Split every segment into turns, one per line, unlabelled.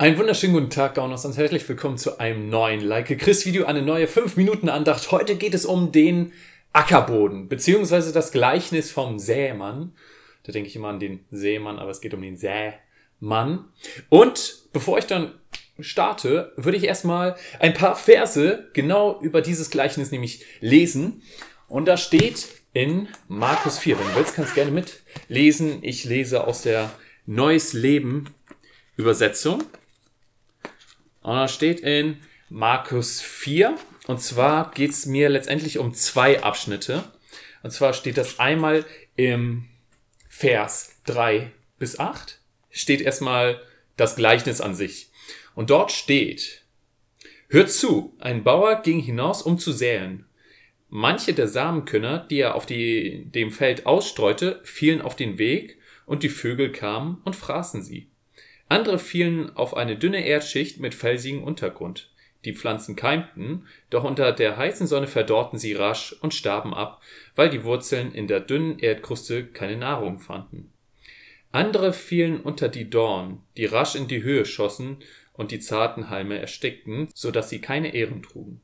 Einen wunderschönen guten Tag, Gauners, und herzlich willkommen zu einem neuen Like Chris Video, eine neue 5 Minuten Andacht. Heute geht es um den Ackerboden, beziehungsweise das Gleichnis vom Sämann. Da denke ich immer an den Sämann, aber es geht um den Sämann. Und bevor ich dann starte, würde ich erstmal ein paar Verse genau über dieses Gleichnis nämlich lesen. Und da steht in Markus 4, wenn du willst, kannst du gerne mitlesen. Ich lese aus der Neues Leben Übersetzung. Und da steht in Markus 4, und zwar geht es mir letztendlich um zwei Abschnitte. Und zwar steht das einmal im Vers 3 bis 8, steht erstmal das Gleichnis an sich. Und dort steht, Hört zu, ein Bauer ging hinaus, um zu säen. Manche der Samenkönner, die er auf die, dem Feld ausstreute, fielen auf den Weg, und die Vögel kamen und fraßen sie. Andere fielen auf eine dünne Erdschicht mit felsigem Untergrund. Die Pflanzen keimten, doch unter der heißen Sonne verdorrten sie rasch und starben ab, weil die Wurzeln in der dünnen Erdkruste keine Nahrung fanden. Andere fielen unter die Dorn, die rasch in die Höhe schossen und die zarten Halme erstickten, so dass sie keine Ehren trugen.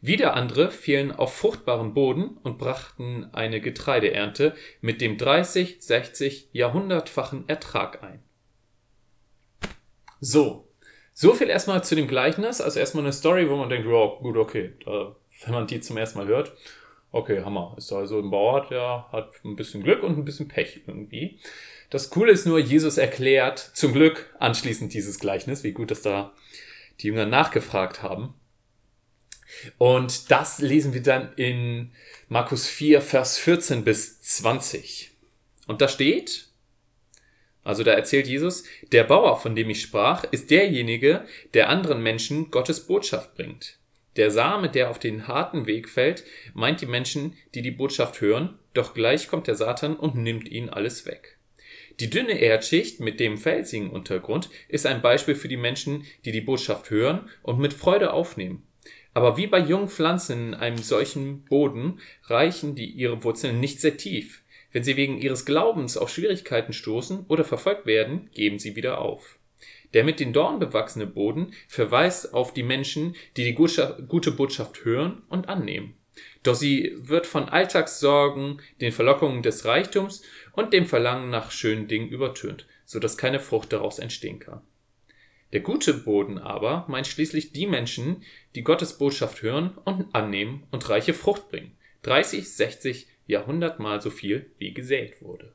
Wieder andere fielen auf fruchtbaren Boden und brachten eine Getreideernte mit dem 30, 60, Jahrhundertfachen Ertrag ein. So. So viel erstmal zu dem Gleichnis. Also erstmal eine Story, wo man denkt, ja, gut, okay, da, wenn man die zum ersten Mal hört. Okay, Hammer. Ist also ein Bauer, der hat ein bisschen Glück und ein bisschen Pech irgendwie. Das Coole ist nur, Jesus erklärt zum Glück anschließend dieses Gleichnis, wie gut, dass da die Jünger nachgefragt haben. Und das lesen wir dann in Markus 4, Vers 14 bis 20. Und da steht, also da erzählt Jesus, der Bauer, von dem ich sprach, ist derjenige, der anderen Menschen Gottes Botschaft bringt. Der Same, der auf den harten Weg fällt, meint die Menschen, die die Botschaft hören, doch gleich kommt der Satan und nimmt ihnen alles weg. Die dünne Erdschicht mit dem felsigen Untergrund ist ein Beispiel für die Menschen, die die Botschaft hören und mit Freude aufnehmen. Aber wie bei jungen Pflanzen in einem solchen Boden reichen die ihre Wurzeln nicht sehr tief. Wenn sie wegen ihres Glaubens auf Schwierigkeiten stoßen oder verfolgt werden, geben sie wieder auf. Der mit den Dornen bewachsene Boden verweist auf die Menschen, die die gute Botschaft hören und annehmen. Doch sie wird von Alltagssorgen, den Verlockungen des Reichtums und dem Verlangen nach schönen Dingen übertönt, so dass keine Frucht daraus entstehen kann. Der gute Boden aber meint schließlich die Menschen, die Gottes Botschaft hören und annehmen und reiche Frucht bringen. 30, 60, ja hundertmal so viel wie gesät wurde.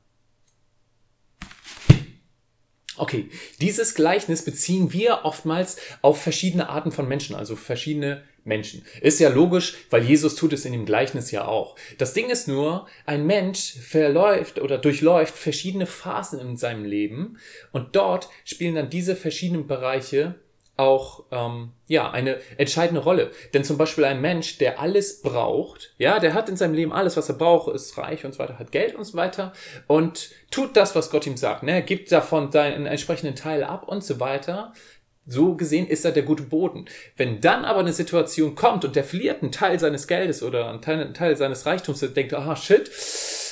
Okay, dieses Gleichnis beziehen wir oftmals auf verschiedene Arten von Menschen, also verschiedene Menschen. Ist ja logisch, weil Jesus tut es in dem Gleichnis ja auch. Das Ding ist nur, ein Mensch verläuft oder durchläuft verschiedene Phasen in seinem Leben und dort spielen dann diese verschiedenen Bereiche auch ähm, ja eine entscheidende Rolle. Denn zum Beispiel ein Mensch, der alles braucht, ja, der hat in seinem Leben alles, was er braucht, ist reich und so weiter, hat Geld und so weiter und tut das, was Gott ihm sagt. Ne? Gibt davon seinen entsprechenden Teil ab und so weiter. So gesehen ist er der gute Boden. Wenn dann aber eine Situation kommt und der verliert einen Teil seines Geldes oder einen Teil, einen Teil seines Reichtums, der denkt, ah shit,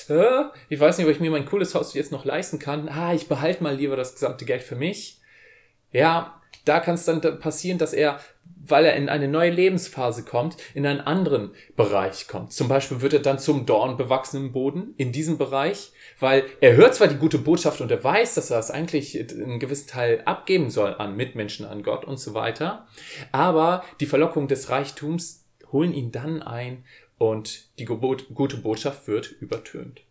äh, ich weiß nicht, ob ich mir mein cooles Haus jetzt noch leisten kann. Ah, ich behalte mal lieber das gesamte Geld für mich. Ja, da kann es dann passieren, dass er, weil er in eine neue Lebensphase kommt, in einen anderen Bereich kommt. Zum Beispiel wird er dann zum dornbewachsenen Boden in diesem Bereich, weil er hört zwar die gute Botschaft und er weiß, dass er es eigentlich einen gewissen Teil abgeben soll an Mitmenschen, an Gott und so weiter, aber die Verlockung des Reichtums holen ihn dann ein und die gute Botschaft wird übertönt.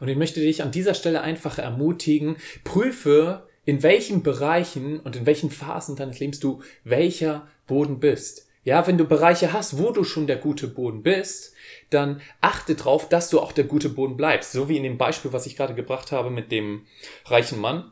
Und ich möchte dich an dieser Stelle einfach ermutigen, prüfe in welchen Bereichen und in welchen Phasen deines Lebens du welcher Boden bist. Ja, wenn du Bereiche hast, wo du schon der gute Boden bist, dann achte darauf, dass du auch der gute Boden bleibst. So wie in dem Beispiel, was ich gerade gebracht habe mit dem reichen Mann,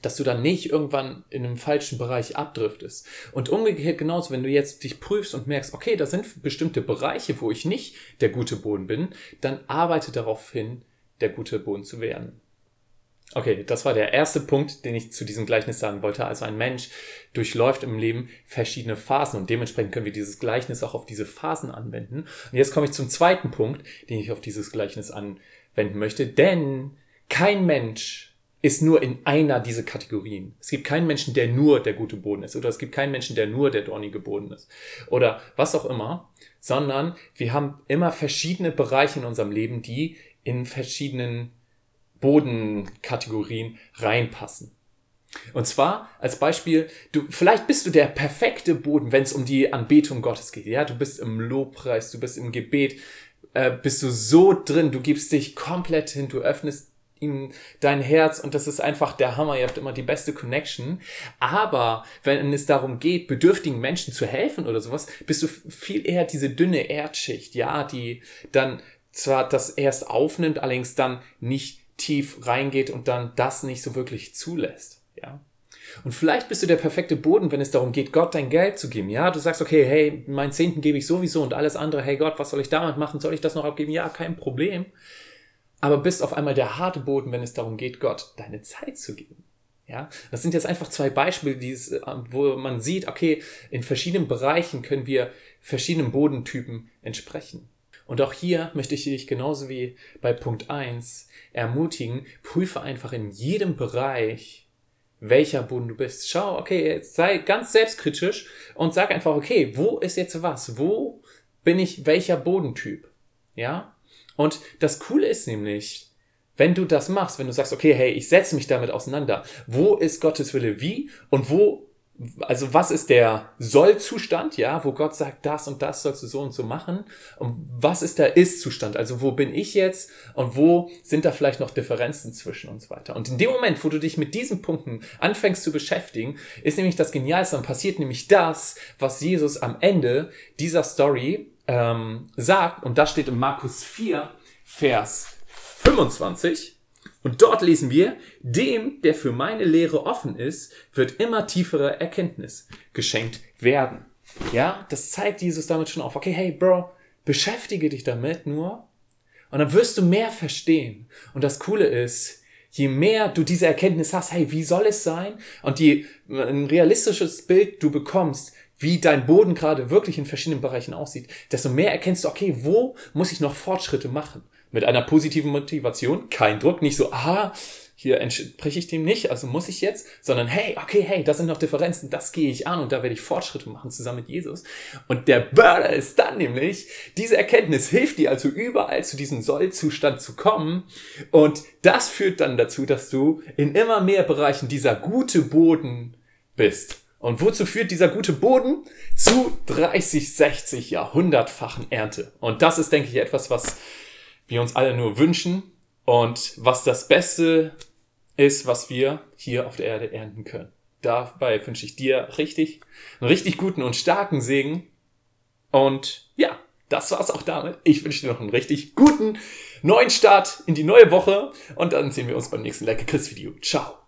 dass du dann nicht irgendwann in einem falschen Bereich abdriftest. Und umgekehrt genauso, wenn du jetzt dich prüfst und merkst, okay, da sind bestimmte Bereiche, wo ich nicht der gute Boden bin, dann arbeite darauf hin, der gute Boden zu werden. Okay, das war der erste Punkt, den ich zu diesem Gleichnis sagen wollte. Also ein Mensch durchläuft im Leben verschiedene Phasen und dementsprechend können wir dieses Gleichnis auch auf diese Phasen anwenden. Und jetzt komme ich zum zweiten Punkt, den ich auf dieses Gleichnis anwenden möchte. Denn kein Mensch ist nur in einer dieser Kategorien. Es gibt keinen Menschen, der nur der gute Boden ist. Oder es gibt keinen Menschen, der nur der dornige Boden ist. Oder was auch immer. Sondern wir haben immer verschiedene Bereiche in unserem Leben, die in verschiedenen Bodenkategorien reinpassen. Und zwar als Beispiel, du, vielleicht bist du der perfekte Boden, wenn es um die Anbetung Gottes geht. Ja, du bist im Lobpreis, du bist im Gebet, äh, bist du so drin, du gibst dich komplett hin, du öffnest ihm dein Herz und das ist einfach der Hammer. Ihr habt immer die beste Connection. Aber wenn es darum geht, bedürftigen Menschen zu helfen oder sowas, bist du viel eher diese dünne Erdschicht, ja, die dann zwar das erst aufnimmt, allerdings dann nicht tief reingeht und dann das nicht so wirklich zulässt, ja. Und vielleicht bist du der perfekte Boden, wenn es darum geht, Gott dein Geld zu geben. Ja, du sagst, okay, hey, mein Zehnten gebe ich sowieso und alles andere, hey Gott, was soll ich damit machen? Soll ich das noch abgeben? Ja, kein Problem aber bist auf einmal der harte Boden, wenn es darum geht, Gott deine Zeit zu geben. Ja, das sind jetzt einfach zwei Beispiele, es, äh, wo man sieht, okay, in verschiedenen Bereichen können wir verschiedenen Bodentypen entsprechen. Und auch hier möchte ich dich genauso wie bei Punkt 1 ermutigen, prüfe einfach in jedem Bereich, welcher Boden du bist. Schau, okay, sei ganz selbstkritisch und sag einfach, okay, wo ist jetzt was? Wo bin ich welcher Bodentyp? Ja? Und das Coole ist nämlich, wenn du das machst, wenn du sagst, okay, hey, ich setze mich damit auseinander, wo ist Gottes Wille wie und wo, also was ist der Sollzustand, ja, wo Gott sagt, das und das sollst du so und so machen? Und was ist der Ist-Zustand, also wo bin ich jetzt? Und wo sind da vielleicht noch Differenzen zwischen und so weiter. Und in dem Moment, wo du dich mit diesen Punkten anfängst zu beschäftigen, ist nämlich das Genialste, dann passiert nämlich das, was Jesus am Ende dieser Story ähm, sagt, und das steht in Markus 4, Vers 25, und dort lesen wir, dem, der für meine Lehre offen ist, wird immer tiefere Erkenntnis geschenkt werden. Ja, das zeigt Jesus damit schon auf. Okay, hey, Bro, beschäftige dich damit nur und dann wirst du mehr verstehen. Und das Coole ist, je mehr du diese Erkenntnis hast, hey, wie soll es sein? Und je ein realistisches Bild du bekommst, wie dein Boden gerade wirklich in verschiedenen Bereichen aussieht, desto mehr erkennst du, okay, wo muss ich noch Fortschritte machen? Mit einer positiven Motivation, kein Druck, nicht so, aha, hier entspreche ich dem nicht, also muss ich jetzt, sondern hey, okay, hey, das sind noch Differenzen, das gehe ich an und da werde ich Fortschritte machen zusammen mit Jesus. Und der Burner ist dann nämlich, diese Erkenntnis hilft dir also überall zu diesem Sollzustand zu kommen und das führt dann dazu, dass du in immer mehr Bereichen dieser gute Boden bist. Und wozu führt dieser gute Boden? Zu 30, 60, Jahrhundertfachen Ernte. Und das ist, denke ich, etwas, was wir uns alle nur wünschen und was das Beste ist, was wir hier auf der Erde ernten können. Dabei wünsche ich dir richtig, einen richtig guten und starken Segen. Und ja, das war's auch damit. Ich wünsche dir noch einen richtig guten neuen Start in die neue Woche und dann sehen wir uns beim nächsten Lecker Chris Video. Ciao.